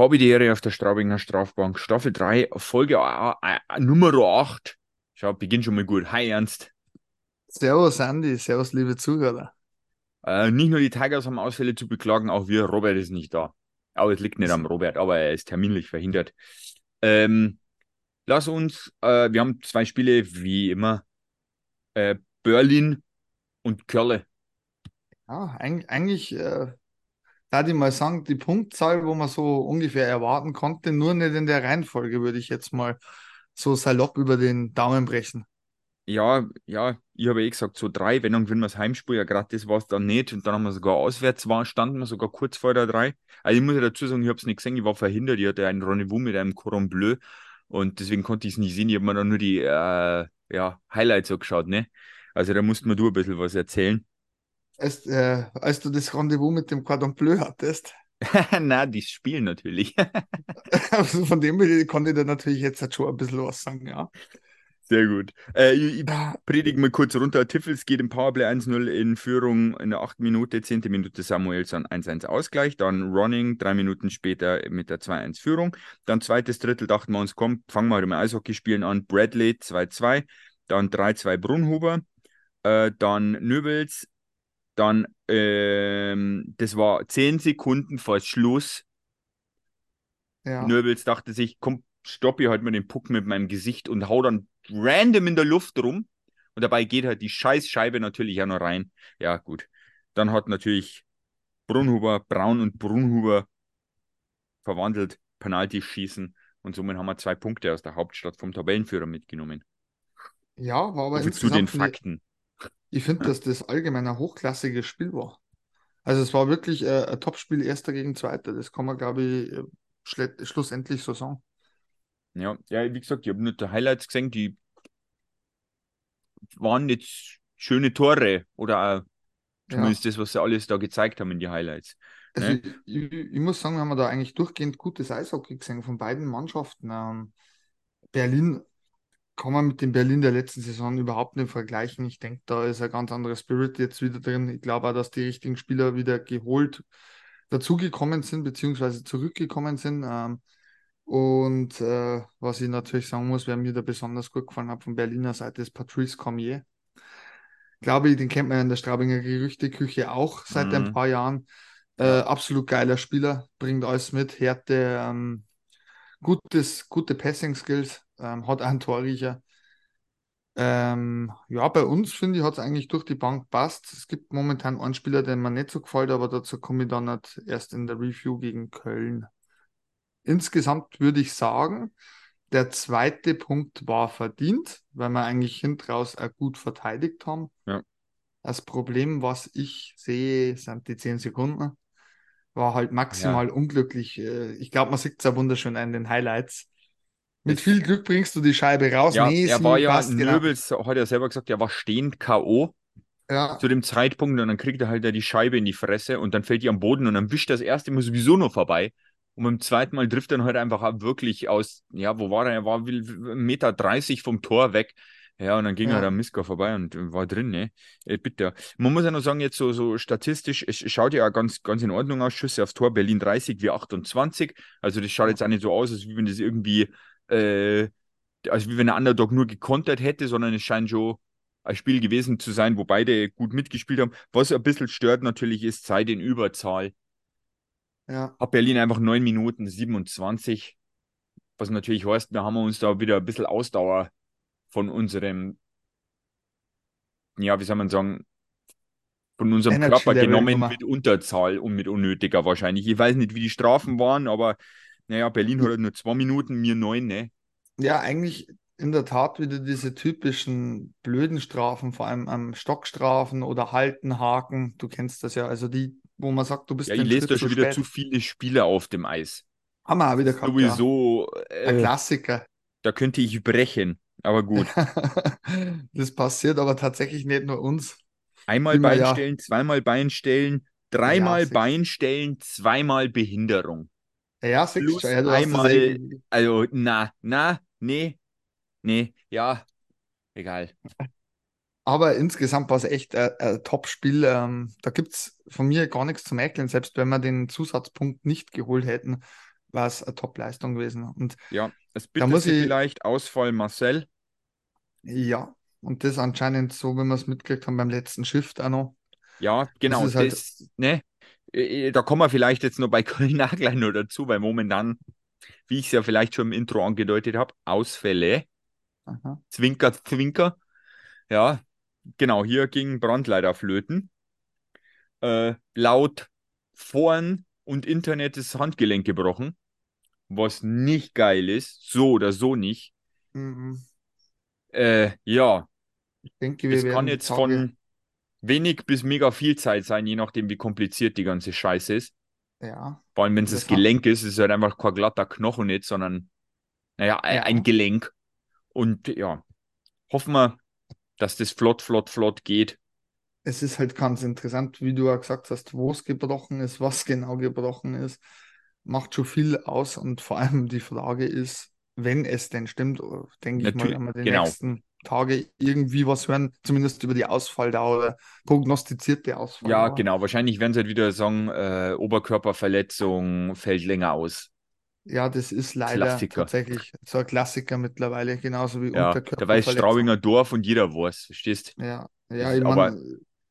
Habe die Ehre auf der Straubinger Strafbank. Staffel 3, Folge Nummer 8. Schau, beginnt schon mal gut. Hi, Ernst. Servus, Andy. Servus, liebe Zuhörer. Äh, nicht nur die Tigers haben Ausfälle zu beklagen, auch wir. Robert ist nicht da. Aber es liegt nicht am Robert, aber er ist terminlich verhindert. Ähm, lass uns, äh, wir haben zwei Spiele, wie immer. Äh, Berlin und Körle. Ja, eigentlich äh, da ich mal sagen, die Punktzahl, wo man so ungefähr erwarten konnte, nur nicht in der Reihenfolge, würde ich jetzt mal so salopp über den Daumen brechen. Ja, ja, ich habe eh gesagt, so drei, wenn dann gewinnen wir das Heimspiel, ja, gerade das war es dann nicht. Und dann haben wir sogar auswärts, war, standen wir sogar kurz vor der drei. Also ich muss ja dazu sagen, ich habe es nicht gesehen, ich war verhindert, ich hatte ein Rendezvous mit einem Cordon Bleu und deswegen konnte ich es nicht sehen. Ich habe mir dann nur die äh, ja, Highlights angeschaut, ne? Also da musst mir du ein bisschen was erzählen als, äh, als du das Rendezvous mit dem Cordon Bleu hattest. Na, die spielen natürlich. also von dem konnte ich dir natürlich jetzt schon ein bisschen was sagen, ja. Sehr gut. Äh, ich, ich predige mal kurz runter. Tiffels geht im Powerplay 1-0 in Führung in der 8. Minute, 10. Minute Samuelson 1-1 Ausgleich. Dann Running, drei Minuten später mit der 2-1 Führung. Dann zweites Drittel dachten wir uns, komm, fangen wir halt im Eishockeyspielen an. Bradley 2-2. Dann 3-2 Brunhuber. Äh, dann Nöbels dann, ähm, das war zehn Sekunden vor Schluss. Ja. Nöbels dachte sich, komm, stopp ich halt mal den Puck mit meinem Gesicht und hau dann random in der Luft rum. Und dabei geht halt die Scheißscheibe natürlich auch noch rein. Ja, gut. Dann hat natürlich Brunhuber, Braun und Brunhuber verwandelt, Penalty schießen. Und somit haben wir zwei Punkte aus der Hauptstadt vom Tabellenführer mitgenommen. Ja, war aber also zu den Fakten. Ich finde, dass das allgemein ein hochklassiges Spiel war. Also es war wirklich äh, ein Topspiel Erster gegen Zweiter. Das kann man, glaube ich, äh, schlussendlich so sagen. Ja, ja, wie gesagt, ich habe nur die Highlights gesehen, die waren jetzt schöne Tore oder zumindest ja. das, was sie alles da gezeigt haben in die Highlights. Also ne? ich, ich, ich, muss sagen, wir haben da eigentlich durchgehend gutes Eishockey gesehen von beiden Mannschaften. Ähm, Berlin kann man mit dem Berlin der letzten Saison überhaupt nicht vergleichen. Ich denke, da ist ein ganz anderer Spirit jetzt wieder drin. Ich glaube auch, dass die richtigen Spieler wieder geholt dazugekommen sind, beziehungsweise zurückgekommen sind. Ähm, und äh, was ich natürlich sagen muss, wer mir da besonders gut gefallen hat von Berliner Seite, ist Patrice Cormier. Glaube ich, den kennt man in der Straubinger Gerüchteküche auch seit mhm. ein paar Jahren. Äh, absolut geiler Spieler, bringt alles mit, Härte, ähm, gutes, gute Passing-Skills, ähm, hat einen Torriecher. Ähm, ja, bei uns finde ich, hat es eigentlich durch die Bank passt. Es gibt momentan einen Spieler, der mir nicht so gefällt, aber dazu komme ich dann nicht erst in der Review gegen Köln. Insgesamt würde ich sagen, der zweite Punkt war verdient, weil wir eigentlich hintraus auch gut verteidigt haben. Ja. Das Problem, was ich sehe, sind die 10 Sekunden. War halt maximal ja. unglücklich. Äh, ich glaube, man sieht es ja wunderschön an den Highlights. Mit viel Glück bringst du die Scheibe raus. Ja, nee, er war ja. Nöbels genau. hat ja selber gesagt, er war stehend K.O. Ja. Zu dem Zeitpunkt und dann kriegt er halt die Scheibe in die Fresse und dann fällt die am Boden und dann wischt das erste Mal sowieso noch vorbei. Und beim zweiten Mal trifft er dann halt einfach wirklich aus, ja, wo war er? Er war 1,30 Meter vom Tor weg. Ja, und dann ging ja. halt der Miska vorbei und war drin, ne? Äh, bitte. Man muss ja noch sagen, jetzt so, so statistisch, es schaut ja ganz, ganz in Ordnung aus. Schüsse aufs Tor, Berlin 30, wie 28. Also das schaut jetzt auch nicht so aus, als wenn das irgendwie äh, also wie wenn der Underdog nur gekontert hätte, sondern es scheint schon ein Spiel gewesen zu sein, wo beide gut mitgespielt haben. Was ein bisschen stört natürlich ist Zeit in Überzahl. Ja. Hat Berlin einfach 9 Minuten 27, was natürlich heißt, wir haben uns da wieder ein bisschen Ausdauer von unserem, ja, wie soll man sagen, von unserem Energy Körper genommen mit Unterzahl und mit unnötiger wahrscheinlich. Ich weiß nicht, wie die Strafen waren, aber naja, Berlin hat halt nur zwei Minuten, mir neun, ne? Ja, eigentlich in der Tat wieder diese typischen blöden Strafen, vor allem am Stockstrafen oder Halten, Haken. Du kennst das ja. Also die, wo man sagt, du bist Ja, ich lese da schon wieder zu viele Spiele auf dem Eis. Haben wir auch wieder gehabt. Sowieso. Ja. Äh, Ein Klassiker. Da könnte ich brechen, aber gut. das passiert aber tatsächlich nicht nur uns. Einmal Beinstellen, ja. zweimal Beinstellen, dreimal ja, Beinstellen, zweimal Behinderung. Ja, du, ja, einmal, also na, na, nee, nee, ja, egal. Aber insgesamt war es echt ein, ein Top-Spiel. Ähm, da gibt es von mir gar nichts zu mäkeln, selbst wenn wir den Zusatzpunkt nicht geholt hätten, war es eine Top-Leistung gewesen. Und ja, es bittet sich vielleicht Ausfall Marcel. Ja, und das anscheinend so, wenn wir es mitgekriegt haben beim letzten Shift auch noch. Ja, genau. Das, halt das ne, äh, äh, da kommen wir vielleicht jetzt noch bei Köln auch gleich noch dazu, weil momentan, wie ich es ja vielleicht schon im Intro angedeutet habe, Ausfälle. Aha. Zwinker, Zwinker. Ja, genau, hier ging Brandleiter flöten. Äh, laut Foren und Internet ist das Handgelenk gebrochen, was nicht geil ist, so oder so nicht. Mhm. Äh, ja, ich denke, wir es kann jetzt von wenig bis mega viel Zeit sein, je nachdem, wie kompliziert die ganze Scheiße ist. Ja. Vor allem, wenn es das, das Gelenk ist, ist es halt einfach kein glatter Knochen nicht, sondern, naja, ja. ein Gelenk. Und ja, hoffen wir, dass das flott, flott, flott geht. Es ist halt ganz interessant, wie du ja gesagt hast, wo es gebrochen ist, was genau gebrochen ist. Macht schon viel aus und vor allem die Frage ist, wenn es denn stimmt, denke ich mal, wenn wir den genau. nächsten Tage irgendwie was hören, zumindest über die Ausfalldauer oder prognostizierte Ausfalldauer. Ja, genau. Wahrscheinlich werden sie halt wieder sagen, äh, Oberkörperverletzung fällt länger aus. Ja, das ist leider Klassiker. tatsächlich so ein Klassiker mittlerweile, genauso wie ja, Unterkörperverletzung. Da weiß Straubinger Dorf und jeder weiß, verstehst Ja, ja ich meine,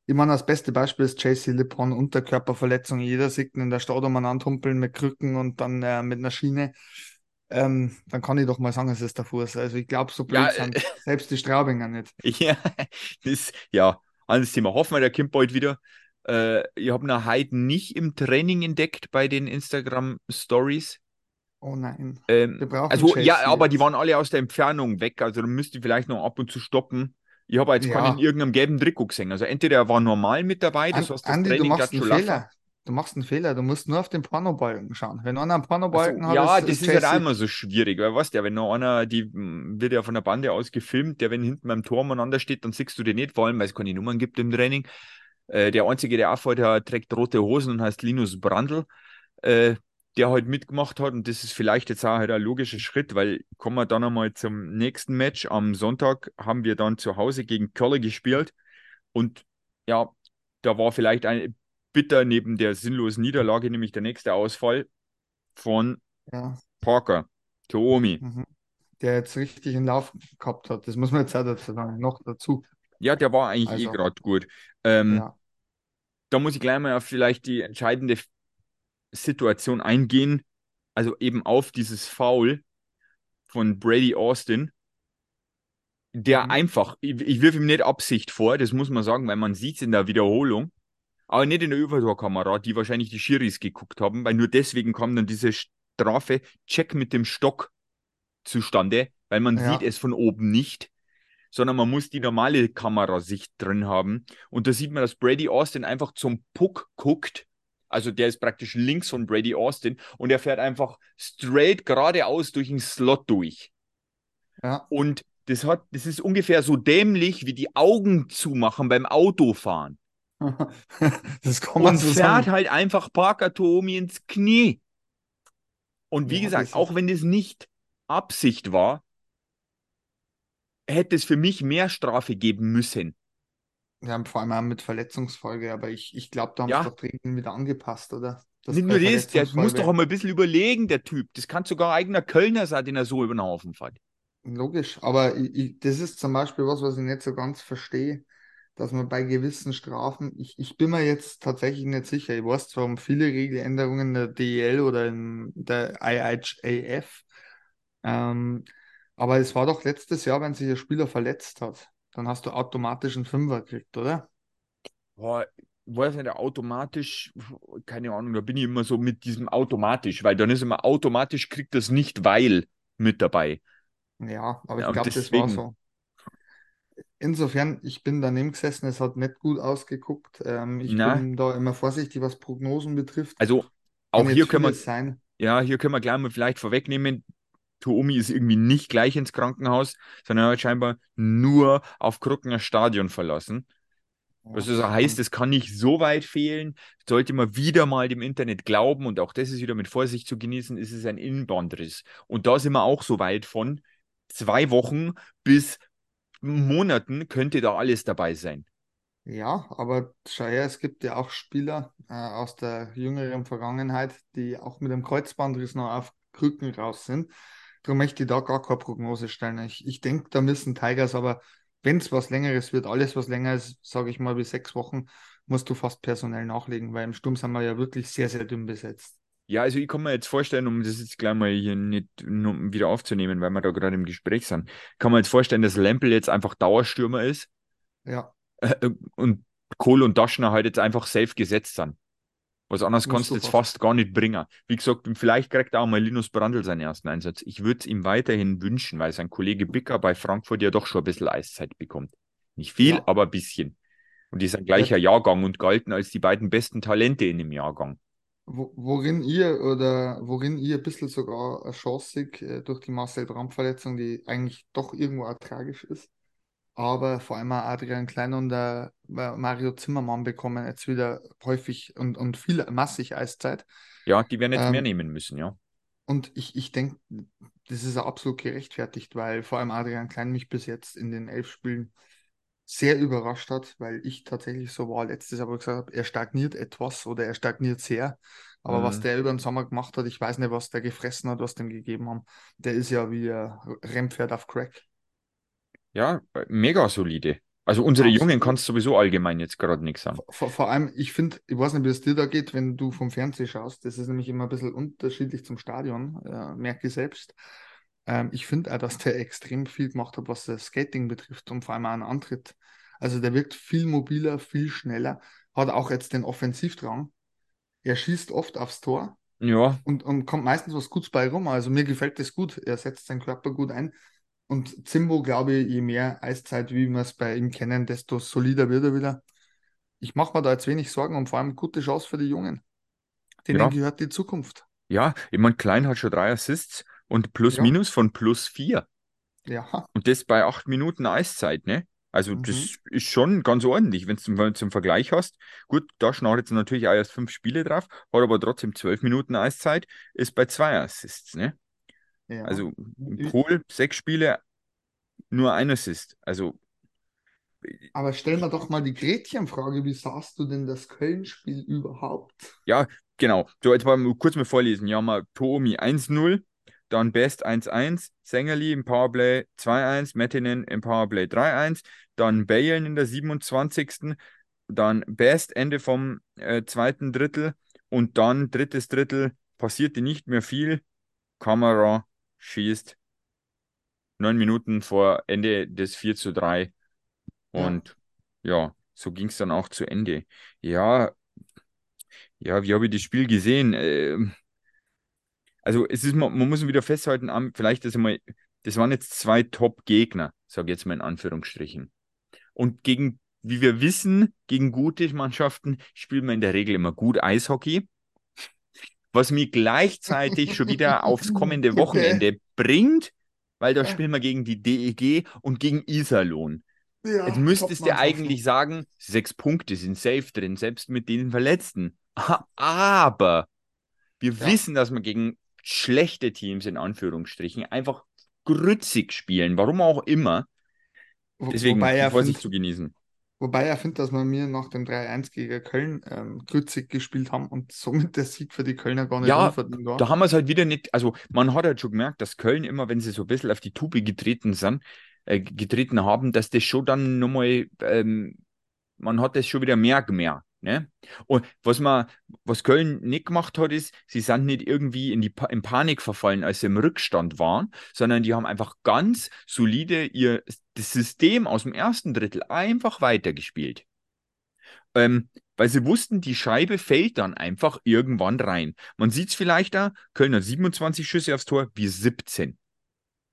ich mein, das beste Beispiel ist JC Lippon, Unterkörperverletzung. Jeder sieht ihn in der Stadt anhumpeln mit Krücken und dann äh, mit einer Schiene ähm, dann kann ich doch mal sagen, es ist der Fuß. Also ich glaube, so blöd ja, sind äh, selbst die Straubinger nicht. Ja, das, ja, anderes Thema. Hoffen wir, der kommt bald wieder. Äh, ich habe ihn heute nicht im Training entdeckt bei den Instagram-Stories. Oh nein. Ähm, also, ja, aber die waren alle aus der Entfernung weg. Also, da müsste ich vielleicht noch ab und zu stoppen. Ich habe jetzt ja. keinen in irgendeinem gelben Trikot gesehen. Also, entweder er war normal mit dabei, das heißt, das Andi, Training du machst einen Fehler du machst einen Fehler, du musst nur auf den Pornobalken schauen. Wenn einer einen Pornobalken also, hat, Ja, das ist, ist halt auch immer so schwierig, weil weißt ja, wenn noch einer, die wird ja von der Bande aus gefilmt, der wenn hinten beim Tor umeinander steht, dann siehst du den nicht, vor allem weil es keine Nummern gibt im Training. Äh, der einzige, der auffällt, der trägt rote Hosen und heißt Linus Brandl, äh, der halt mitgemacht hat und das ist vielleicht jetzt auch halt ein logischer Schritt, weil kommen wir dann einmal zum nächsten Match. Am Sonntag haben wir dann zu Hause gegen Kölle gespielt und ja, da war vielleicht ein bitter neben der sinnlosen Niederlage, nämlich der nächste Ausfall von ja. Parker, Toomi. Mhm. Der jetzt richtig in Lauf gehabt hat. Das muss man jetzt auch dazu sagen, noch dazu. Ja, der war eigentlich eh also, eh gerade gut. Ähm, ja. Da muss ich gleich mal auf vielleicht die entscheidende Situation eingehen. Also eben auf dieses Foul von Brady Austin, der mhm. einfach, ich, ich wirf ihm nicht Absicht vor, das muss man sagen, weil man sieht es in der Wiederholung, aber nicht in der Übertorkamera, die wahrscheinlich die Schiris geguckt haben, weil nur deswegen kam dann diese Strafe Check mit dem Stock zustande, weil man ja. sieht es von oben nicht, sondern man muss die normale Kamerasicht drin haben. Und da sieht man, dass Brady Austin einfach zum Puck guckt. Also der ist praktisch links von Brady Austin und er fährt einfach straight geradeaus durch den Slot durch. Ja. Und das hat, das ist ungefähr so dämlich wie die Augen zumachen beim Autofahren. das man und so fährt halt einfach Parker Toomi ins Knie. Und wie ja, gesagt, auch wenn es nicht Absicht war, hätte es für mich mehr Strafe geben müssen. Ja, vor allem auch mit Verletzungsfolge, aber ich, ich glaube, da haben ja. sie doch Regeln wieder angepasst, oder? Das nicht nur das, der muss doch einmal ein bisschen überlegen, der Typ. Das kann sogar eigener Kölner sein, den er so über den Haufen fährt. Logisch, aber ich, ich, das ist zum Beispiel was, was ich nicht so ganz verstehe dass man bei gewissen Strafen, ich, ich bin mir jetzt tatsächlich nicht sicher, ich weiß zwar um viele Regeländerungen in der DEL oder in der IHAF, ähm, aber es war doch letztes Jahr, wenn sich ein Spieler verletzt hat, dann hast du automatisch einen Fünfer gekriegt, oder? Boah, weiß nicht, automatisch, keine Ahnung, da bin ich immer so mit diesem automatisch, weil dann ist immer automatisch kriegt das nicht, weil mit dabei. Ja, aber ich ja, glaube, das war so insofern, ich bin daneben gesessen, es hat nicht gut ausgeguckt. Ähm, ich Na. bin da immer vorsichtig, was Prognosen betrifft. Also auch hier können wir sein. Ja, hier können wir gleich mal vielleicht vorwegnehmen. Tuomi ist irgendwie nicht gleich ins Krankenhaus, sondern er hat scheinbar nur auf Krückener Stadion verlassen. Was also heißt, es kann nicht so weit fehlen. Sollte man wieder mal dem Internet glauben und auch das ist wieder mit Vorsicht zu genießen, ist es ein Innenbandriss. Und da sind wir auch so weit von zwei Wochen bis Monaten könnte da alles dabei sein. Ja, aber schau her, es gibt ja auch Spieler äh, aus der jüngeren Vergangenheit, die auch mit dem Kreuzbandriss noch auf Krücken raus sind. Darum möchte ich da gar keine Prognose stellen. Ich, ich denke, da müssen Tigers, aber wenn es was Längeres wird, alles was länger ist, sage ich mal, bis sechs Wochen, musst du fast personell nachlegen, weil im Sturm sind wir ja wirklich sehr, sehr dünn besetzt. Ja, also ich kann mir jetzt vorstellen, um das jetzt gleich mal hier nicht wieder aufzunehmen, weil wir da gerade im Gespräch sind, kann man jetzt vorstellen, dass Lempel jetzt einfach Dauerstürmer ist. Ja. Äh, äh, und Kohl und Daschner halt jetzt einfach safe gesetzt sind. Was anderes kannst du jetzt fast. fast gar nicht bringen. Wie gesagt, vielleicht kriegt auch mal Linus Brandl seinen ersten Einsatz. Ich würde es ihm weiterhin wünschen, weil sein Kollege Bicker bei Frankfurt ja doch schon ein bisschen Eiszeit bekommt. Nicht viel, ja. aber ein bisschen. Und die sind gleicher ja. Jahrgang und galten als die beiden besten Talente in dem Jahrgang. Worin ihr oder worin ihr ein bisschen sogar seht, äh, durch die Marcel Brandt-Verletzung, die eigentlich doch irgendwo auch tragisch ist, aber vor allem auch Adrian Klein und der Mario Zimmermann bekommen jetzt wieder häufig und, und viel massig Eiszeit. Ja, die werden jetzt ähm, mehr nehmen müssen, ja. Und ich, ich denke, das ist absolut gerechtfertigt, weil vor allem Adrian Klein mich bis jetzt in den elf Spielen sehr überrascht hat, weil ich tatsächlich so war letztes Jahr, gesagt habe, er stagniert etwas oder er stagniert sehr. Aber mhm. was der über den Sommer gemacht hat, ich weiß nicht, was der gefressen hat, was dem gegeben haben. Der ist ja wie ein Rennpferd auf Crack. Ja, mega solide. Also unsere. Jungen kannst sowieso allgemein jetzt gerade nichts sagen. Vor, vor, allem, ich finde, ich weiß nicht, wie es dir da geht, wenn du vom Fernsehen schaust. Das ist nämlich immer ein bisschen unterschiedlich zum Stadion, äh, merke ich selbst. Ähm, ich finde auch, dass der extrem viel gemacht hat, was das Skating betrifft und vor allem auch einen Antritt. Also der wirkt viel mobiler, viel schneller, hat auch jetzt den Offensivdrang. Er schießt oft aufs Tor. Ja. Und, und kommt meistens was Gutes bei rum. Also mir gefällt das gut. Er setzt seinen Körper gut ein. Und Zimbo, glaube ich, je mehr Eiszeit, wie wir es bei ihm kennen, desto solider wird er wieder. Ich mache mir da jetzt wenig Sorgen und vor allem gute Chance für die Jungen. Denen ja. gehört die Zukunft. Ja, ich meine, Klein hat schon drei Assists und plus ja. minus von plus vier. Ja. Und das bei acht Minuten Eiszeit, ne? Also mhm. das ist schon ganz ordentlich, wenn du zum, zum Vergleich hast. Gut, da schnarrt jetzt natürlich auch erst fünf Spiele drauf, hat aber trotzdem zwölf Minuten Eiszeit, ist bei zwei Assists, ne? Ja. Also Kohl, sechs Spiele, nur ein Assist. Also. Aber stell mir doch mal die Gretchenfrage, wie sahst du denn das Köln-Spiel überhaupt? Ja, genau. So, jetzt mal kurz mal vorlesen. Ja, mal Toomi 1-0, dann Best 1-1, Sängerli im Powerplay 2-1, Mettinen im Powerplay 3-1, dann Balen in der 27. Dann Best Ende vom äh, zweiten Drittel und dann drittes Drittel passierte nicht mehr viel. Kamera schießt neun Minuten vor Ende des 4 zu 3. Und ja, ja so ging es dann auch zu Ende. Ja, ja, wie habe ich das Spiel gesehen? Ähm, also es ist, man, man muss wieder festhalten, vielleicht das einmal, das waren jetzt zwei Top-Gegner, sage ich jetzt mal in Anführungsstrichen. Und gegen, wie wir wissen, gegen gute Mannschaften spielt man in der Regel immer gut Eishockey was mich gleichzeitig schon wieder aufs kommende Wochenende bringt, weil da spielen wir gegen die DEG und gegen Iserlohn. Ja, Jetzt müsstest du eigentlich sagen, sechs Punkte sind safe drin, selbst mit den Verletzten. Aber wir ja. wissen, dass wir gegen schlechte Teams in Anführungsstrichen einfach grützig spielen, warum auch immer. Deswegen Wobei Vorsicht zu genießen. Wobei er findet, dass wir mir nach dem 3-1 gegen Köln ähm, grützig gespielt haben und somit der Sieg für die Kölner gar nicht ja, war. Da haben wir es halt wieder nicht, also man hat halt schon gemerkt, dass Köln immer, wenn sie so ein bisschen auf die Tube getreten sind, äh, getreten haben, dass das schon dann nochmal, ähm, man hat das schon wieder mehr gemerkt. Ne? Und was man, was Köln nicht gemacht hat, ist, sie sind nicht irgendwie in die pa in Panik verfallen, als sie im Rückstand waren, sondern die haben einfach ganz solide ihr das System aus dem ersten Drittel einfach weitergespielt. Ähm, weil sie wussten, die Scheibe fällt dann einfach irgendwann rein. Man sieht es vielleicht da, Köln hat 27 Schüsse aufs Tor, wir 17.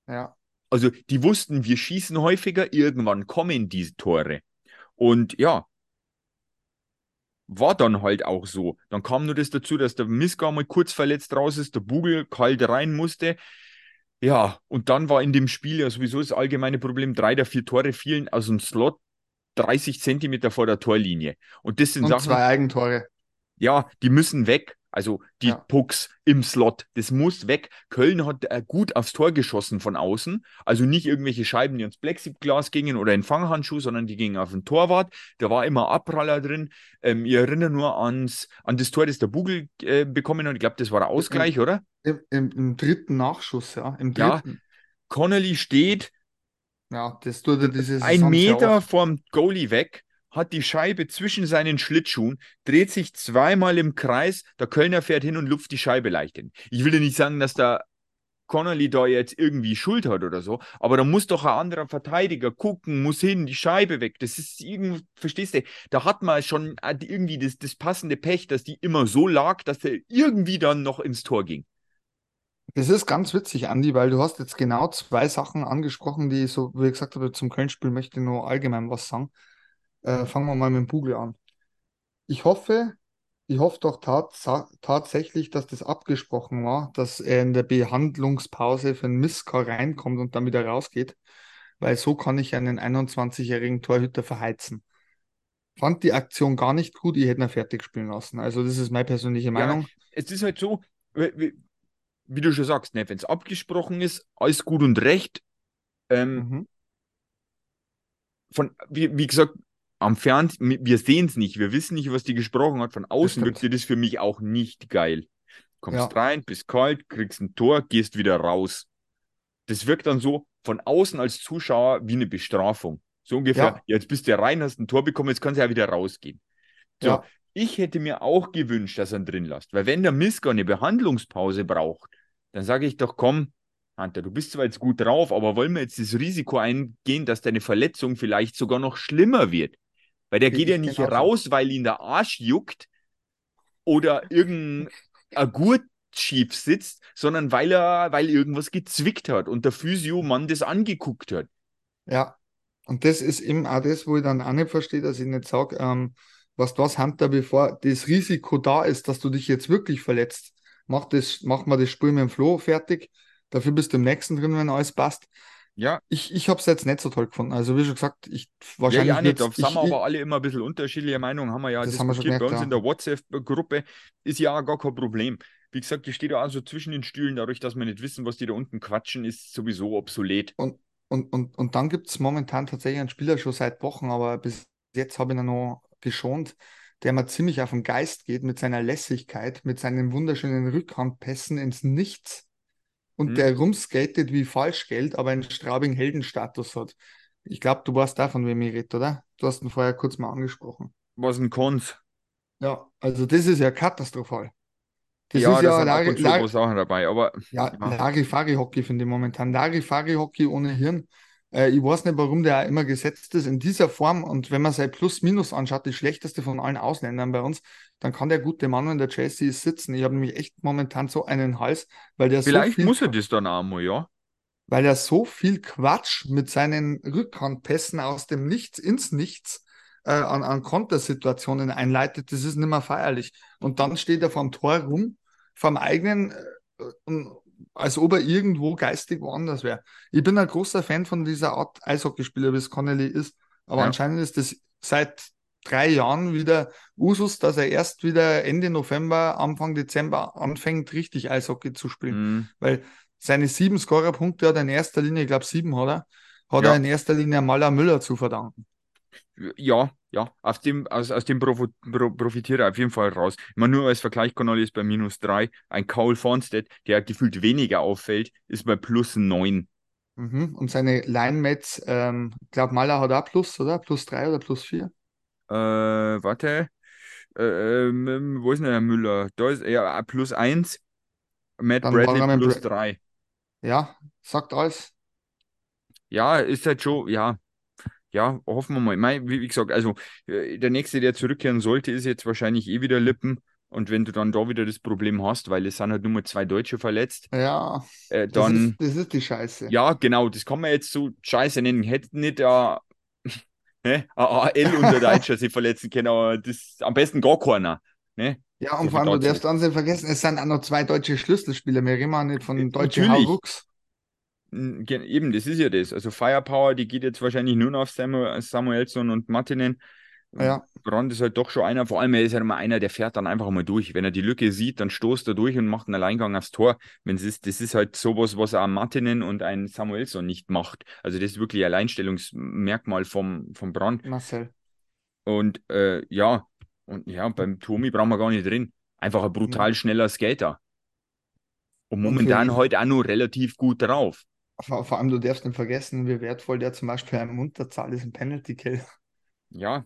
Ja. Also die wussten, wir schießen häufiger, irgendwann kommen diese Tore. Und ja, war dann halt auch so. Dann kam nur das dazu, dass der Miska mal kurz verletzt raus ist, der Bugel kalt rein musste. Ja, und dann war in dem Spiel ja sowieso das allgemeine Problem, drei der vier Tore fielen aus dem Slot 30 Zentimeter vor der Torlinie. Und das sind und Sachen. zwei Eigentore. Ja, die müssen weg. Also die ja. Pucks im Slot, das muss weg. Köln hat äh, gut aufs Tor geschossen von außen. Also nicht irgendwelche Scheiben, die ins Plexiglas gingen oder in Fanghandschuh, sondern die gingen auf den Torwart. Da war immer Abpraller drin. Ähm, ihr erinnert nur ans, an das Tor, das der Bugel äh, bekommen hat. Ich glaube, das war der Ausgleich, Im, oder? Im, im, Im, dritten Nachschuss, ja. Im dritten. Ja, Connolly steht ja, das tut er diese ein Meter vom Goalie weg hat die Scheibe zwischen seinen Schlittschuhen, dreht sich zweimal im Kreis, der Kölner fährt hin und lupft die Scheibe leicht hin. Ich will ja nicht sagen, dass der Connolly da jetzt irgendwie Schuld hat oder so, aber da muss doch ein anderer Verteidiger gucken, muss hin, die Scheibe weg. Das ist irgendwie, verstehst du, da hat man schon irgendwie das, das passende Pech, dass die immer so lag, dass er irgendwie dann noch ins Tor ging. Das ist ganz witzig, Andi, weil du hast jetzt genau zwei Sachen angesprochen, die so, wie ich gesagt habe, zum Köln-Spiel möchte ich nur allgemein was sagen. Äh, fangen wir mal mit dem Bugel an. Ich hoffe, ich hoffe doch tats tatsächlich, dass das abgesprochen war, dass er in der Behandlungspause für einen Miska reinkommt und dann wieder rausgeht, weil so kann ich einen 21-jährigen Torhüter verheizen. Fand die Aktion gar nicht gut, ich hätte ihn fertig spielen lassen. Also, das ist meine persönliche Meinung. Ja, es ist halt so, wie, wie du schon sagst, ne, wenn es abgesprochen ist, alles gut und recht. Ähm, mhm. von, wie, wie gesagt, am Fernsehen, wir sehen es nicht, wir wissen nicht, was die gesprochen hat. Von außen wirkt das für mich auch nicht geil. Kommst ja. rein, bist kalt, kriegst ein Tor, gehst wieder raus. Das wirkt dann so von außen als Zuschauer wie eine Bestrafung. So ungefähr, ja. jetzt bist du rein, hast ein Tor bekommen, jetzt kannst du ja wieder rausgehen. So, ja. ich hätte mir auch gewünscht, dass er ihn drin lässt. Weil wenn der Miska eine Behandlungspause braucht, dann sage ich doch, komm, Hunter, du bist zwar jetzt gut drauf, aber wollen wir jetzt das Risiko eingehen, dass deine Verletzung vielleicht sogar noch schlimmer wird? Weil der geht ja nicht genau raus, weil ihn der Arsch juckt oder irgendein Gurt schief sitzt, sondern weil er, weil irgendwas gezwickt hat und der Physio-Mann das angeguckt hat. Ja, und das ist eben auch das, wo ich dann auch nicht verstehe, dass ich nicht sage, ähm, was das Hunter, bevor das Risiko da ist, dass du dich jetzt wirklich verletzt, mach, das, mach mal das Spiel mit dem Flo fertig. Dafür bist du im nächsten drin, wenn alles passt. Ja. Ich, ich habe es jetzt nicht so toll gefunden. Also, wie schon gesagt, ich wahrscheinlich. Ja, ja nicht. Da sind wir aber alle immer ein bisschen unterschiedliche Meinungen. Haben wir ja das diskutiert. Haben wir Bei uns ja. in der WhatsApp-Gruppe ist ja gar kein Problem. Wie gesagt, ich stehe da also zwischen den Stühlen, dadurch, dass wir nicht wissen, was die da unten quatschen, ist sowieso obsolet. Und, und, und, und dann gibt es momentan tatsächlich einen Spieler schon seit Wochen, aber bis jetzt habe ich ihn noch geschont, der mir ziemlich auf den Geist geht mit seiner Lässigkeit, mit seinen wunderschönen Rückhandpässen ins Nichts und hm. der rumskatet wie Falschgeld, aber einen Straubing Heldenstatus hat. Ich glaube, du weißt davon, wem ich rede, oder? Du hast ihn vorher kurz mal angesprochen. Was ein Konz. Ja, also das ist ja katastrophal. Das ja, ist ja Lari, Lari, Sachen dabei, aber. Ja, ja. Larifari-Hockey finde ich momentan. Larifari-Hockey ohne Hirn. Äh, ich weiß nicht, warum der immer gesetzt ist in dieser Form. Und wenn man sein Plus-Minus anschaut, die schlechteste von allen Ausländern bei uns, dann kann der gute Mann, wenn der ist, sitzen. Ich habe nämlich echt momentan so einen Hals, weil der Vielleicht so muss er das dann auch mal, ja. Weil er so viel Quatsch mit seinen Rückhandpässen aus dem Nichts ins Nichts äh, an, an Kontersituationen einleitet, das ist nicht mehr feierlich. Und dann steht er vorm Tor rum, vorm eigenen, äh, als ob er irgendwo geistig woanders wäre. Ich bin ein großer Fan von dieser Art Eishockeyspieler, wie es Connelly ist, aber ja. anscheinend ist das seit drei Jahren wieder Usus, dass er erst wieder Ende November, Anfang Dezember anfängt, richtig Eishockey zu spielen. Mhm. Weil seine sieben Scorerpunkte hat er in erster Linie, ich glaube sieben hat er, hat ja. er in erster Linie Maler Müller zu verdanken. Ja, ja, aus dem, aus, aus dem Provo, Pro, profitiert er auf jeden Fall raus. Meine, nur als Vergleich, Connolly ist bei minus drei. Ein Cole Fonstedt, der gefühlt weniger auffällt, ist bei plus neun. Mhm. Und seine Line-Mates, ähm, ich glaube, Maler hat auch plus, oder? Plus drei oder plus vier? Äh, warte. Äh, ähm, wo ist denn der Müller? Da ist er plus eins. Matt Dann Bradley plus Bra drei. Ja, sagt alles. Ja, ist halt schon, ja. Ja, hoffen wir mal. Mein, wie, wie gesagt, also äh, der nächste, der zurückkehren sollte, ist jetzt wahrscheinlich eh wieder Lippen. Und wenn du dann da wieder das Problem hast, weil es sind halt nur mal zwei Deutsche verletzt, ja, äh, dann. Das ist, das ist, die Scheiße. Ja, genau, das kann man jetzt so Scheiße nennen. Hätte nicht äh, ne? AL unter Deutscher sich verletzen können, aber das am besten gar keiner. Ne? Ja, und vor allem, du darfst nicht vergessen, es sind auch noch zwei deutsche Schlüsselspieler. Wir reden nicht von deutschen Haurucks. Eben, das ist ja das. Also Firepower, die geht jetzt wahrscheinlich nur noch auf Samuel, Samuelson und Martinen. Ja. Brand ist halt doch schon einer, vor allem er ist ja immer einer, der fährt dann einfach mal durch. Wenn er die Lücke sieht, dann stoßt er durch und macht einen Alleingang aufs Tor. Wenn es ist, das ist halt sowas, was auch Martinen und ein Samuelson nicht macht. Also das ist wirklich ein Alleinstellungsmerkmal vom, vom Brand. Marcel. Und äh, ja, und ja, beim Tomi brauchen wir gar nicht drin. Einfach ein brutal schneller Skater. Und momentan und heute auch nur relativ gut drauf. Vor, vor, allem, du darfst nicht vergessen, wie wertvoll der zum Beispiel ein Unterzahl ist im Penalty Kill. Ja.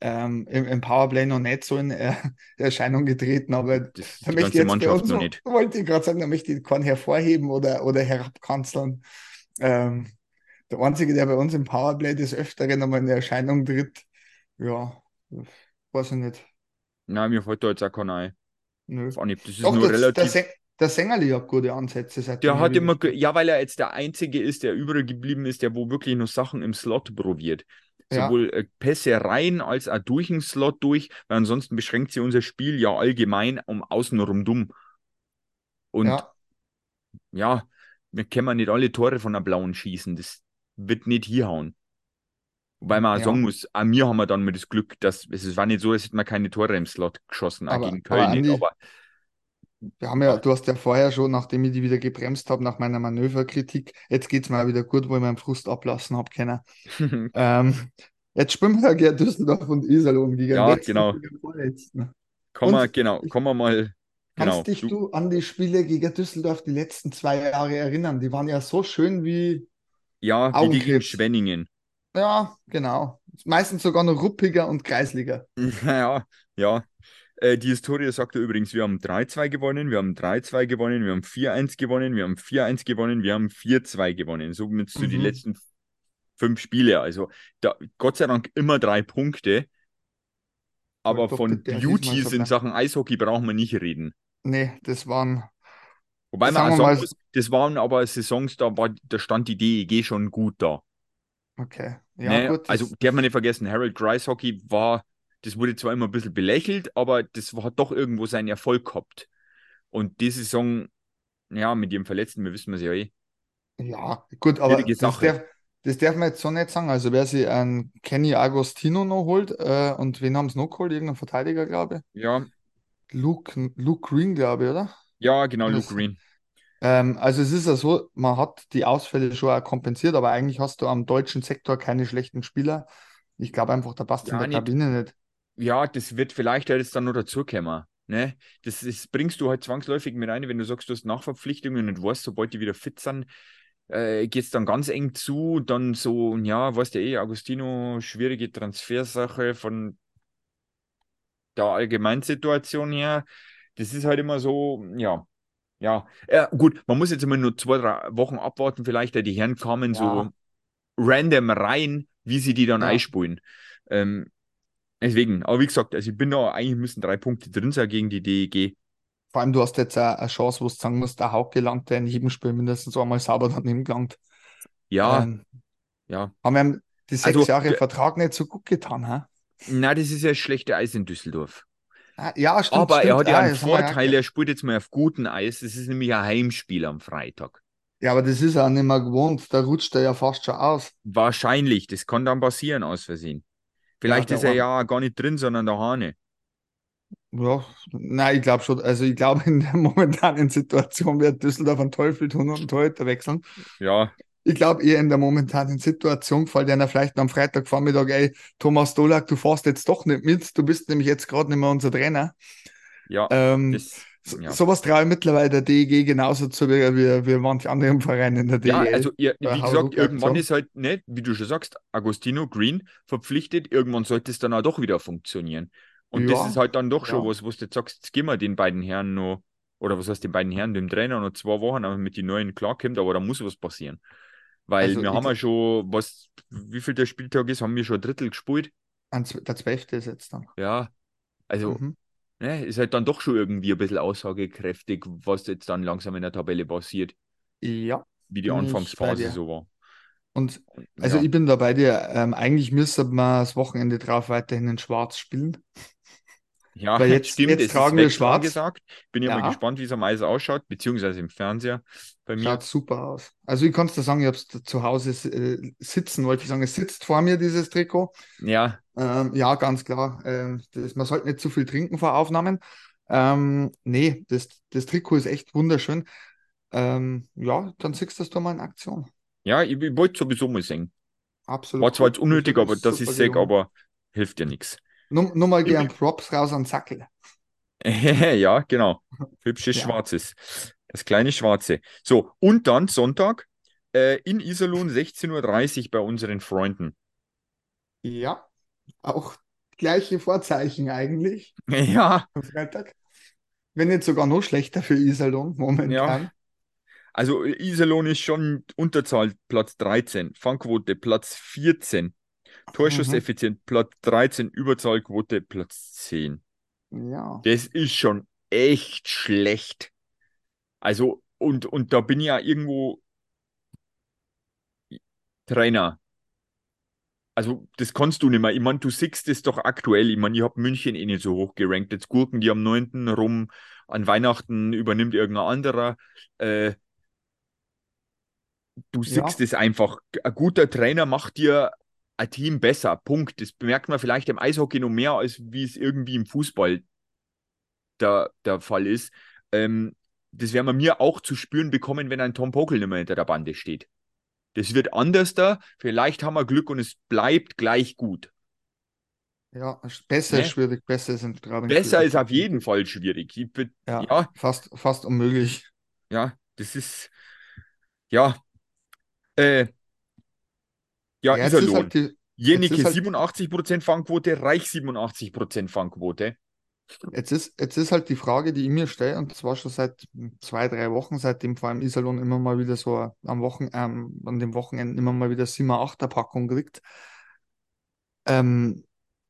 Ähm, im, im, Powerplay noch nicht so in äh, Erscheinung getreten, aber das da möchte jetzt Mannschaft uns, noch nicht. wollte ich gerade sagen, da möchte ich keinen hervorheben oder, oder herabkanzeln. Ähm, der Einzige, der bei uns im Powerplay des Öfteren einmal in Erscheinung tritt, ja, weiß ich nicht. Nein, mir fällt da jetzt auch keiner ein. Nö. Das ist Doch, nur das, relativ. Der, der Sängerli hat gute Ansätze. Seit der hat immer, ja, weil er jetzt der Einzige ist, der übrig geblieben ist, der wo wirklich noch Sachen im Slot probiert. Ja. Sowohl äh, Pässe rein als auch durch den Slot durch, weil ansonsten beschränkt sich unser Spiel ja allgemein um außenrum dumm. Und ja, ja wir können nicht alle Tore von der Blauen schießen. Das wird nicht hier hauen. Wobei man auch ja. sagen muss, an mir haben wir dann mit das Glück, dass es war nicht so, als hätten wir keine Tore im Slot geschossen, aber, gegen Köln aber nicht. Aber wir haben ja, du hast ja vorher schon, nachdem ich die wieder gebremst habe, nach meiner Manöverkritik, jetzt geht es mir auch wieder gut, wo ich meinen Frust ablassen habe können. ähm, jetzt spielen wir ja Düsseldorf und Iserlohn gegen Ja, genau. Kommen wir, genau, kommen wir mal. Genau. Kannst dich du, du an die Spiele gegen Düsseldorf die letzten zwei Jahre erinnern? Die waren ja so schön wie. Ja, wie die gegen Schwenningen. Ja, genau. Meistens sogar noch ruppiger und kreisliger. Ja, ja. Äh, die Historie sagt ja übrigens, wir haben 3-2 gewonnen, wir haben 3-2 gewonnen, wir haben 4-1 gewonnen, wir haben 4-1 gewonnen, wir haben 4-2 gewonnen. Somit zu mhm. die letzten fünf Spiele. Also da, Gott sei Dank immer drei Punkte. Aber doch, von Beauties in Sachen Eishockey brauchen wir nicht reden. Nee, das waren. Wobei man auch sagen muss, das waren aber Saisons, da, war, da stand die DEG schon gut da. Okay. Ja, nee, gut. Also, darf man nicht vergessen, Harold Grice Hockey war das wurde zwar immer ein bisschen belächelt, aber das hat doch irgendwo seinen Erfolg gehabt. Und die Saison, ja, mit ihrem Verletzten, wir wissen es ja eh. Ja, gut, aber das darf, das darf, man jetzt so nicht sagen. Also, wer sich einen Kenny Agostino noch holt, äh, und wen haben sie noch geholt? Irgendein Verteidiger, glaube ich. Ja. Luke, Luke Green, glaube ich, oder? Ja, genau, Luke Green. Ähm, also, es ist ja so, man hat die Ausfälle schon auch kompensiert, aber eigentlich hast du am deutschen Sektor keine schlechten Spieler. Ich glaube einfach, da passt ja, in der nicht. Kabine nicht ja, das wird vielleicht jetzt dann noch dazukommen. Ne? Das ist, bringst du halt zwangsläufig mit rein, wenn du sagst, du hast Nachverpflichtungen und weißt, sobald die wieder fit sind, äh, geht es dann ganz eng zu. Dann so, ja, weißt du eh, Agostino, schwierige Transfersache von der Allgemeinsituation her. Das ist halt immer so, ja. Ja, ja, gut, man muss jetzt immer nur zwei, drei Wochen abwarten, vielleicht, da die Herren kamen ja. so random rein, wie sie die dann ja. einspulen. Ähm, Deswegen, aber wie gesagt, also ich bin da, eigentlich müssen drei Punkte drin sein gegen die DEG. Vor allem, du hast jetzt eine Chance, wo du sagen musst, der Hauke gelangt, der in jedem Spiel mindestens einmal sauber daneben gelangt. Ja. Ähm, ja. Haben wir die sechs also, Jahre Vertrag nicht so gut getan, ha? Nein, das ist ja schlechte Eis in Düsseldorf. Ah, ja, stimmt. Aber stimmt. er hat ja einen Vorteil, er spielt jetzt mal auf gutem Eis. Das ist nämlich ein Heimspiel am Freitag. Ja, aber das ist er nicht mehr gewohnt. Da rutscht er ja fast schon aus. Wahrscheinlich. Das kann dann passieren aus Versehen. Vielleicht ja, ist er ja gar nicht drin, sondern der Hane. Ja, nein, ich glaube schon. Also ich glaube, in der momentanen Situation wird Düsseldorf einen Teufel tun und einen Torhüter wechseln. Ja. Ich glaube eher in der momentanen Situation gefällt einer vielleicht am Freitagvormittag, ey, Thomas Dolak, du fährst jetzt doch nicht mit, du bist nämlich jetzt gerade nicht mehr unser Trainer. Ja. Ähm, das, so, ja. Sowas traue ich mittlerweile der DEG genauso zu wie, wie, manche anderen Vereine in der DEG. Ja, also ihr, wie gesagt, irgendwann ist halt nicht, wie du schon sagst, Agostino Green verpflichtet, irgendwann sollte es dann auch doch wieder funktionieren. Und ja, das ist halt dann doch schon ja. was, wo du jetzt sagst, jetzt gehen wir den beiden Herren noch, oder was heißt den beiden Herren, dem Trainer noch zwei Wochen, aber mit den neuen klarkommt, aber da muss was passieren. Weil also wir haben ja schon, was, wie viel der Spieltag ist, haben wir schon ein Drittel gespielt. Der zwölfte ist jetzt dann. Ja, also mhm ne, ist halt dann doch schon irgendwie ein bisschen aussagekräftig, was jetzt dann langsam in der Tabelle passiert. Ja. Wie die Anfangsphase so war. Und also ja. ich bin da bei dir. Ähm, eigentlich müsste man das Wochenende drauf weiterhin in Schwarz spielen. Ja, Weil jetzt, stimmt, jetzt tragen wir schwarz. gesagt. Bin ja, mal gespannt, wie es am Eis ausschaut, beziehungsweise im Fernseher bei mir. Schaut super aus. Also ich kann es dir sagen, ich habe es zu Hause äh, sitzen, wollte ich sagen, es sitzt vor mir, dieses Trikot. Ja. Ähm, ja, ganz klar. Ähm, das, man sollte nicht zu viel trinken vor Aufnahmen. Ähm, nee, das, das Trikot ist echt wunderschön. Ähm, ja, dann siehst du das doch mal in Aktion. Ja, ich, ich wollte sowieso mal singen. Absolut. War zwar jetzt unnötig, aber das ist sag, aber hilft dir nichts. Nur, nur mal gern Props raus an Zackel. ja, genau. Hübsches ja. Schwarzes. Das kleine Schwarze. So, und dann Sonntag äh, in Iserlohn 16.30 Uhr bei unseren Freunden. Ja, auch gleiche Vorzeichen eigentlich. Ja. Am Freitag. Wenn nicht sogar noch schlechter für Iserlohn momentan. Ja. Also Iserlohn ist schon Unterzahl Platz 13, Fangquote Platz 14, Torschusseffizient mhm. Platz 13, Überzahlquote Platz 10. Ja. Das ist schon echt schlecht. Also, und, und da bin ich ja irgendwo Trainer. Also, das kannst du nicht mehr. Ich meine, du siehst es doch aktuell. Ich meine, ich habe München eh nicht so hoch gerankt. Jetzt Gurken die am 9. rum. An Weihnachten übernimmt irgendein anderer. Äh, du siehst ja. es einfach. Ein guter Trainer macht dir ein Team besser. Punkt. Das bemerkt man vielleicht im Eishockey noch mehr, als wie es irgendwie im Fußball der, der Fall ist. Ähm, das werden wir mir auch zu spüren bekommen, wenn ein Tom Pokel nicht mehr hinter der Bande steht. Das wird anders da. Vielleicht haben wir Glück und es bleibt gleich gut. Ja, besser ne? ist schwierig, besser sind gerade. Besser schwierig. ist auf jeden Fall schwierig. Ich, ja, ja, Fast, fast unmöglich. Ja, das ist. Ja. Äh, ja, ja Iserlohn. Halt Jenike halt 87% Fangquote, Reich 87% Fangquote. Jetzt ist, jetzt ist halt die Frage, die ich mir stelle, und zwar schon seit zwei, drei Wochen, seitdem vor allem Iserlohn immer mal wieder so am Wochen, ähm, an dem Wochenende immer mal wieder 7 8 Packung kriegt. Ähm,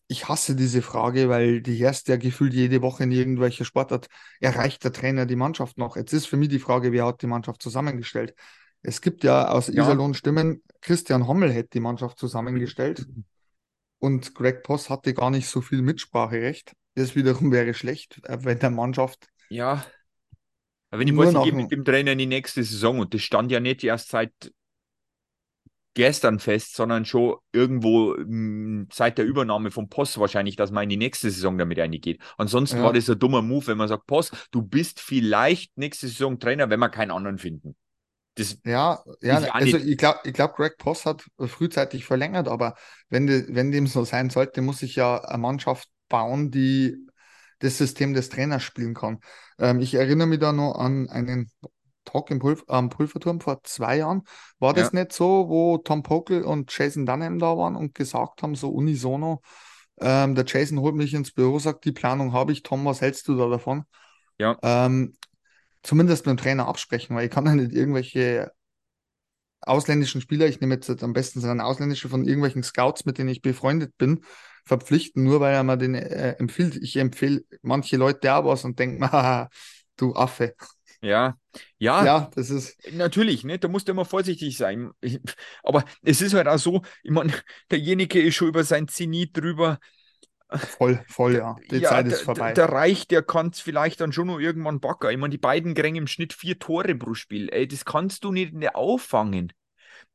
ich hasse diese Frage, weil die erste ja gefühlt jede Woche in irgendwelcher Sportart erreicht der Trainer die Mannschaft noch. Jetzt ist für mich die Frage, wer hat die Mannschaft zusammengestellt? Es gibt ja aus ja. Iserlohn Stimmen, Christian Hommel hätte die Mannschaft zusammengestellt und Greg Poss hatte gar nicht so viel Mitspracherecht. Das wiederum wäre schlecht, äh, wenn der Mannschaft. Ja. Aber wenn ich weiß, ich gehe mit dem Trainer in die nächste Saison und das stand ja nicht erst seit gestern fest, sondern schon irgendwo mh, hm, seit der Übernahme vom Post wahrscheinlich, dass man in die nächste Saison damit reingeht. Ansonsten ja. war das ein dummer Move, wenn man sagt, Post, du bist vielleicht nächste Saison Trainer, wenn wir keinen anderen finden. Das ja, ja also ich glaube, ich glaub, Greg Post hat frühzeitig verlängert, aber wenn, de, wenn dem so sein sollte, muss ich ja eine Mannschaft bauen, die das System des Trainers spielen kann. Ähm, ich erinnere mich da noch an einen Talk im Pulver, am Pulverturm vor zwei Jahren. War das ja. nicht so, wo Tom Pokel und Jason Dunham da waren und gesagt haben, so unisono, ähm, der Jason holt mich ins Büro, sagt, die Planung habe ich, Tom, was hältst du da davon? Ja. Ähm, zumindest mit dem Trainer absprechen, weil ich kann ja nicht irgendwelche ausländischen Spieler, ich nehme jetzt am besten seinen ausländische von irgendwelchen Scouts, mit denen ich befreundet bin, verpflichten, nur weil er mir den äh, empfiehlt. Ich empfehle manche Leute auch was und denke mir, du Affe. Ja, ja, ja, das ist. Natürlich, ne? da musst du immer vorsichtig sein. Aber es ist halt auch so, ich meine, derjenige ist schon über sein Zenit drüber. Voll, voll, ja. Die ja, Zeit ist vorbei. Der, der Reich, der kann es vielleicht dann schon noch irgendwann backen. Ich meine, die beiden kriegen im Schnitt vier Tore pro Spiel. Ey, das kannst du nicht, nicht auffangen.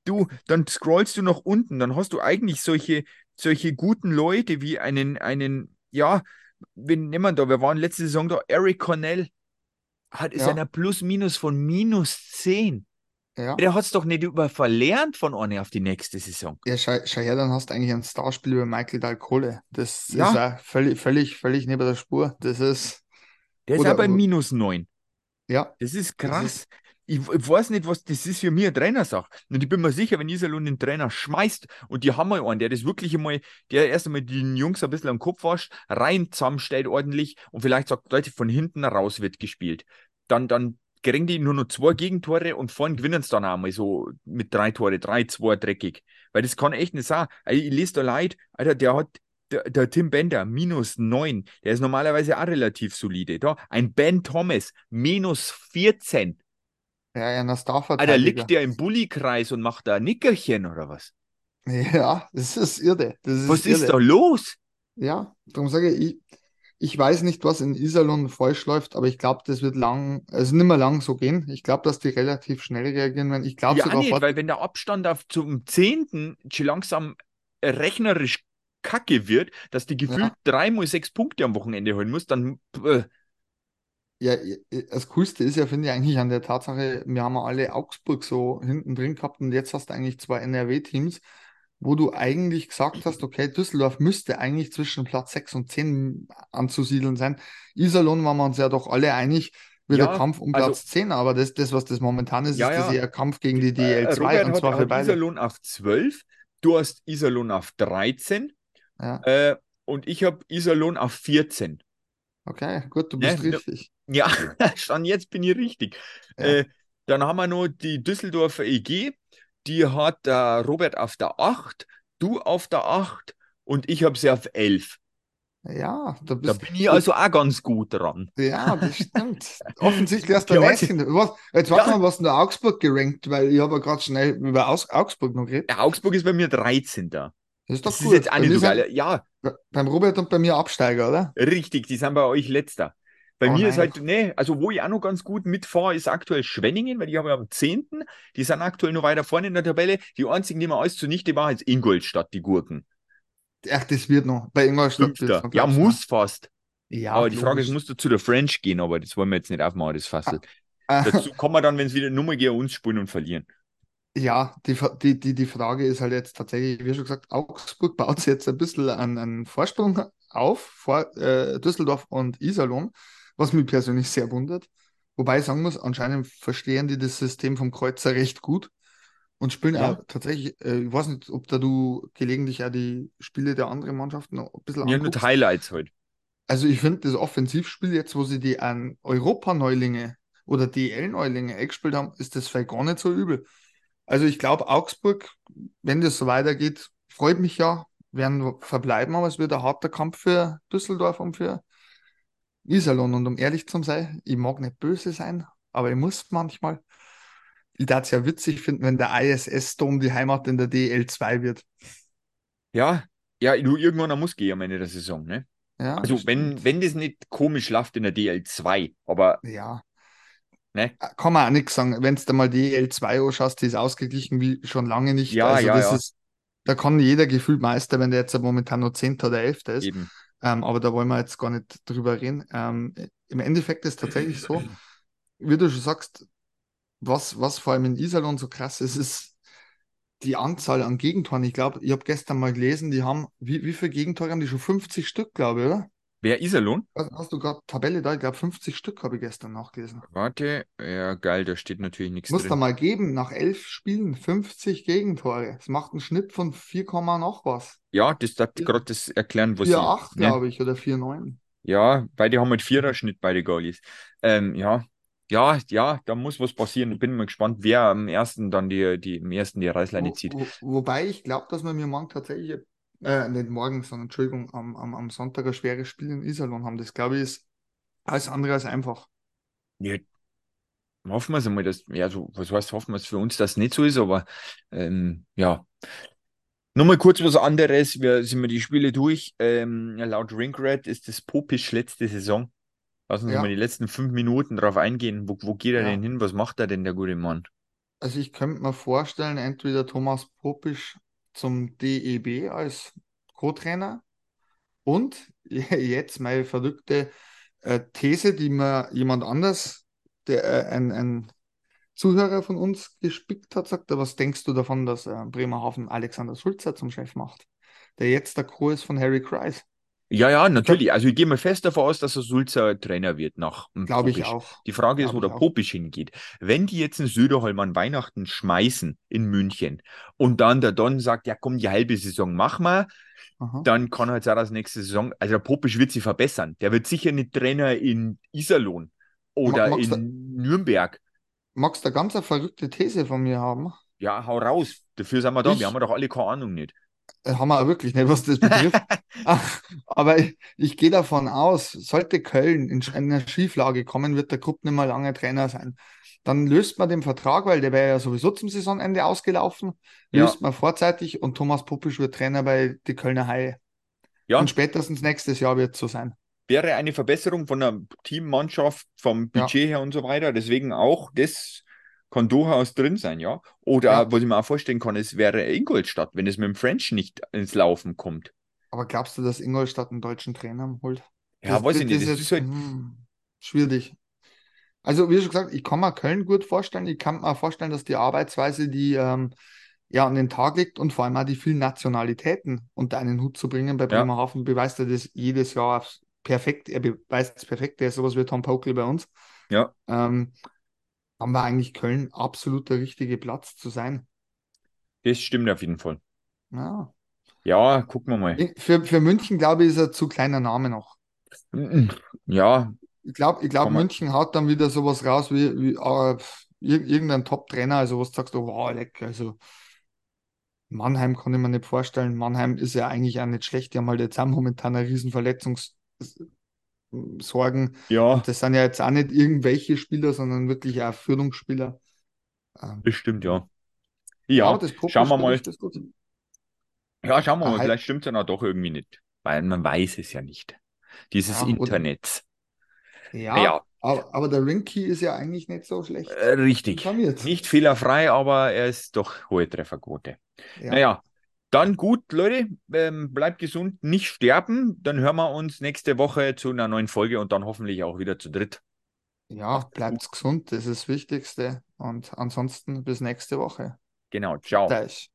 Du, dann scrollst du nach unten, dann hast du eigentlich solche, solche guten Leute wie einen, einen, ja, wen nehmen wir da? Wir waren letzte Saison da, Eric Cornell, hat ist ja. einer Plus-Minus von minus 10. Ja. Der hat es doch nicht über verlernt von eine auf die nächste Saison. Ja, schau, schau her, dann hast du eigentlich ein Starspiel über Michael Dalcole. Das ja. ist auch völlig, völlig, völlig neben der Spur. Das ist. Der ist aber minus 9. Ja. Das ist krass. Das ist, ich, ich, weiß nicht, was das ist für mich eine Trainersache. Und ich bin mir sicher, wenn Iserlohn den Trainer schmeißt und die haben mal einen, der das wirklich einmal, der erst einmal den Jungs ein bisschen am Kopf wascht, rein zusammenstellt ordentlich und vielleicht sagt, Leute, von hinten raus wird gespielt. Dann, dann kriegen die nur noch zwei Gegentore und vorhin gewinnen sie dann einmal so mit drei Tore, drei, zwei dreckig. Weil das kann echt nicht sein. Ich lese da leid, Alter, der hat, der, der, Tim Bender, minus neun. Der ist normalerweise auch relativ solide. Da, ein Ben Thomas, minus 14. Ja, ja, das darf Alter, liegt der im Bulli-Kreis und macht da ein Nickerchen oder was? Ja, das ist irre. Das ist was irre. ist da los? Ja, darum sage ich, ich weiß nicht, was in Iserlohn falsch läuft, aber ich glaube, das wird lang, also nicht mehr lang so gehen. Ich glaube, dass die relativ schnell reagieren werden. Ich glaube ja, sogar nicht, weil wenn der Abstand auf zum 10. schon langsam rechnerisch kacke wird, dass du gefühlt ja. dreimal sechs Punkte am Wochenende holen musst, dann. Äh. Ja, das Coolste ist ja, finde ich, eigentlich an der Tatsache, wir haben ja alle Augsburg so hinten drin gehabt und jetzt hast du eigentlich zwei NRW-Teams, wo du eigentlich gesagt hast, okay, Düsseldorf müsste eigentlich zwischen Platz 6 und 10 anzusiedeln sein. Iserlohn waren wir uns ja doch alle einig, wird ja, der Kampf um Platz also, 10, aber das, das, was das momentan ist, ja, ist das eher Kampf gegen die DL2 äh, Robert und zwar hat, für beide. Iserlohn auf 12, du hast Iserlohn auf 13 ja. äh, und ich habe Iserlohn auf 14. Okay, gut, du bist ne? richtig. Ja, schon jetzt bin ich richtig. Ja. Äh, dann haben wir noch die Düsseldorfer EG, die hat äh, Robert auf der 8, du auf der 8 und ich habe sie auf 11. Ja, da, da bin ich also auch ganz gut dran. Ja, das stimmt. Offensichtlich hast du ein Näschen. Was, jetzt warte ja. mal, was in der Augsburg gerankt, weil ich habe ja gerade schnell über Aus Augsburg noch geredet. Ja, Augsburg ist bei mir 13. Das ist doch das cool. Ist jetzt auch nicht so geil. Ja. Beim Robert und bei mir Absteiger, oder? Richtig, die sind bei euch letzter. Bei oh, mir nein. ist halt, ne, also wo ich auch noch ganz gut mitfahre, ist aktuell Schwenningen, weil die haben ja am 10. Die sind aktuell noch weiter vorne in der Tabelle. Die einzigen, die mir alles zunichte war, ist Ingolstadt, die Gurken. Ach, das wird noch. Bei Ingolstadt. Noch, ja, muss fast. Ja, aber die Frage ist, musst du zu der French gehen, aber das wollen wir jetzt nicht aufmachen, das Fassel. Ah. Dazu kommen wir dann, wenn es wieder Nummer gegen uns spielen und verlieren. Ja, die, die, die, die Frage ist halt jetzt tatsächlich, wie schon gesagt, Augsburg baut jetzt ein bisschen einen, einen Vorsprung auf vor äh, Düsseldorf und Iserlohn was mich persönlich sehr wundert. Wobei ich sagen muss, anscheinend verstehen die das System vom Kreuzer recht gut und spielen ja. auch tatsächlich, äh, ich weiß nicht, ob da du gelegentlich auch die Spiele der anderen Mannschaften noch ein bisschen Ja, mit Highlights heute. Halt. Also ich finde das Offensivspiel jetzt, wo sie die an Europa-Neulinge oder DL-Neulinge eingespielt haben, ist das vielleicht gar nicht so übel. Also ich glaube, Augsburg, wenn das so weitergeht, freut mich ja, werden verbleiben, aber es wird ein harter Kampf für Düsseldorf und für Iserlohn. Und um ehrlich zu sein, ich mag nicht böse sein, aber ich muss manchmal. Ich darf es ja witzig finden, wenn der ISS-Dom die Heimat in der DL2 wird. Ja, ja, du irgendwann muss gehen am Ende der Saison, ne? Ja, also wenn, wenn das nicht komisch läuft in der DL2, aber. Ja. Ne? Kann man auch nichts sagen. Wenn du mal DL2 anschaust, die ist ausgeglichen wie schon lange nicht. Ja, also ja, das ja. Ist, da kann jeder gefühlt Meister, wenn der jetzt momentan nur 10. oder 11. ist. Eben. Ähm, aber da wollen wir jetzt gar nicht drüber reden. Ähm, Im Endeffekt ist es tatsächlich so, wie du schon sagst, was, was vor allem in Iserlohn so krass ist, ist die Anzahl an Gegentoren. Ich glaube, ich habe gestern mal gelesen, die haben, wie, wie viele Gegentore haben die schon? 50 Stück, glaube ich, oder? Wer Iserlohn? Hast, hast du gerade Tabelle da? Ich glaube, 50 Stück habe ich gestern nachgelesen. Warte, ja, geil, da steht natürlich nichts Muss da mal geben, nach elf Spielen 50 Gegentore. Das macht einen Schnitt von 4, noch was. Ja, das darf gerade das erklären, was 4,8 ne? glaube ich, oder 4,9. Ja, beide haben halt Vierer-Schnitt, beide Goalies. Ähm, ja, ja, ja, da muss was passieren. Ich bin mal gespannt, wer am ersten dann die, die, im ersten die Reißleine zieht. Wo, wo, wobei ich glaube, dass man mir morgen tatsächlich äh, nicht morgen, sondern Entschuldigung, am, am, am Sonntag ein schweres Spiel in Iserlohn haben. Das glaube ich ist alles andere als einfach. Ja, hoffen wir es einmal, dass, ja, so, was heißt, hoffen wir es für uns, dass nicht so ist, aber ähm, ja. Nochmal kurz was anderes, wir sind wir die Spiele durch. Ähm, laut Ringrat ist das Popisch letzte Saison. Lassen Sie ja. mal die letzten fünf Minuten darauf eingehen. Wo, wo geht er ja. denn hin? Was macht er denn, der gute Mann? Also ich könnte mir vorstellen, entweder Thomas Popisch zum DEB als Co-Trainer. Und jetzt meine verrückte äh, These, die mir jemand anders, der äh, ein, ein Zuhörer von uns gespickt hat, sagt, was denkst du davon, dass äh, Bremerhaven Alexander Sulzer zum Chef macht, der jetzt der Co ist von Harry Kreis? Ja, ja, natürlich. Also ich gehe mal fest davon aus, dass er Sulzer Trainer wird nach Glaube ich auch. Die Frage ist, wo der Popisch hingeht. Wenn die jetzt einen Söderholm an Weihnachten schmeißen in München und dann der Don sagt, ja komm, die halbe Saison mach mal, Aha. dann kann halt dass nächste Saison, also der Popisch wird sich verbessern. Der wird sicher nicht Trainer in Iserlohn oder Magst in da, Nürnberg. Magst du ganz eine verrückte These von mir haben? Ja, hau raus. Dafür sind wir da. Ich, wir haben doch alle keine Ahnung nicht. Äh, haben wir wirklich nicht, was das betrifft. Aber ich, ich, gehe davon aus, sollte Köln in eine Schieflage kommen, wird der Grupp nicht mehr lange Trainer sein. Dann löst man den Vertrag, weil der wäre ja sowieso zum Saisonende ausgelaufen, löst ja. man vorzeitig und Thomas Puppisch wird Trainer bei die Kölner Haie. Ja. Und spätestens nächstes Jahr wird es so sein. Wäre eine Verbesserung von der Teammannschaft, vom Budget ja. her und so weiter. Deswegen auch das kann durchaus drin sein, ja. Oder ja. was ich mir auch vorstellen kann, es wäre Ingolstadt, wenn es mit dem French nicht ins Laufen kommt. Aber glaubst du, dass Ingolstadt einen deutschen Trainer holt? Ja, das, weiß das, ich nicht. Das, das ist, halt... Hm, schwierig. Also, wie schon gesagt, ich kann mir Köln gut vorstellen. Ich kann mir vorstellen, dass die Arbeitsweise, die ähm, ja an den Tag liegt und vor allem auch die vielen Nationalitäten unter einen Hut zu bringen. Bei Bremerhaven ja. beweist er das jedes Jahr perfekt. Er beweist es perfekt. Der ist sowas wie Tom Pokel bei uns. Ja. Ähm, haben wir eigentlich Köln absolut der richtige Platz zu sein. Das stimmt auf jeden Fall. Ja. Ja, gucken wir mal. Für, für München, glaube ich, ist er zu kleiner Name noch. Ja. Ich glaube, ich glaub, München haut dann wieder sowas raus wie, wie äh, irgendein Top-Trainer, also was sagst du, wow, leck, also Mannheim kann ich mir nicht vorstellen. Mannheim ist ja eigentlich auch nicht schlecht. Die haben halt jetzt auch momentan eine riesen Verletzungssorgen. Ja. Und das sind ja jetzt auch nicht irgendwelche Spieler, sondern wirklich auch Führungsspieler. Ähm, Bestimmt, ja. Ja, ja schauen wir mal. Ja, schauen wir ah, mal. Vielleicht stimmt es ja doch irgendwie nicht. Weil man weiß es ja nicht. Dieses ja, Internet. Ja, ja. Aber, aber, der Rinky ist ja eigentlich nicht so schlecht. Äh, richtig. Nicht fehlerfrei, aber er ist doch hohe Trefferquote. Ja. Naja, dann gut, Leute, ähm, bleibt gesund, nicht sterben. Dann hören wir uns nächste Woche zu einer neuen Folge und dann hoffentlich auch wieder zu dritt. Ja, bleibt gesund, das ist das Wichtigste. Und ansonsten bis nächste Woche. Genau, ciao. Gleich.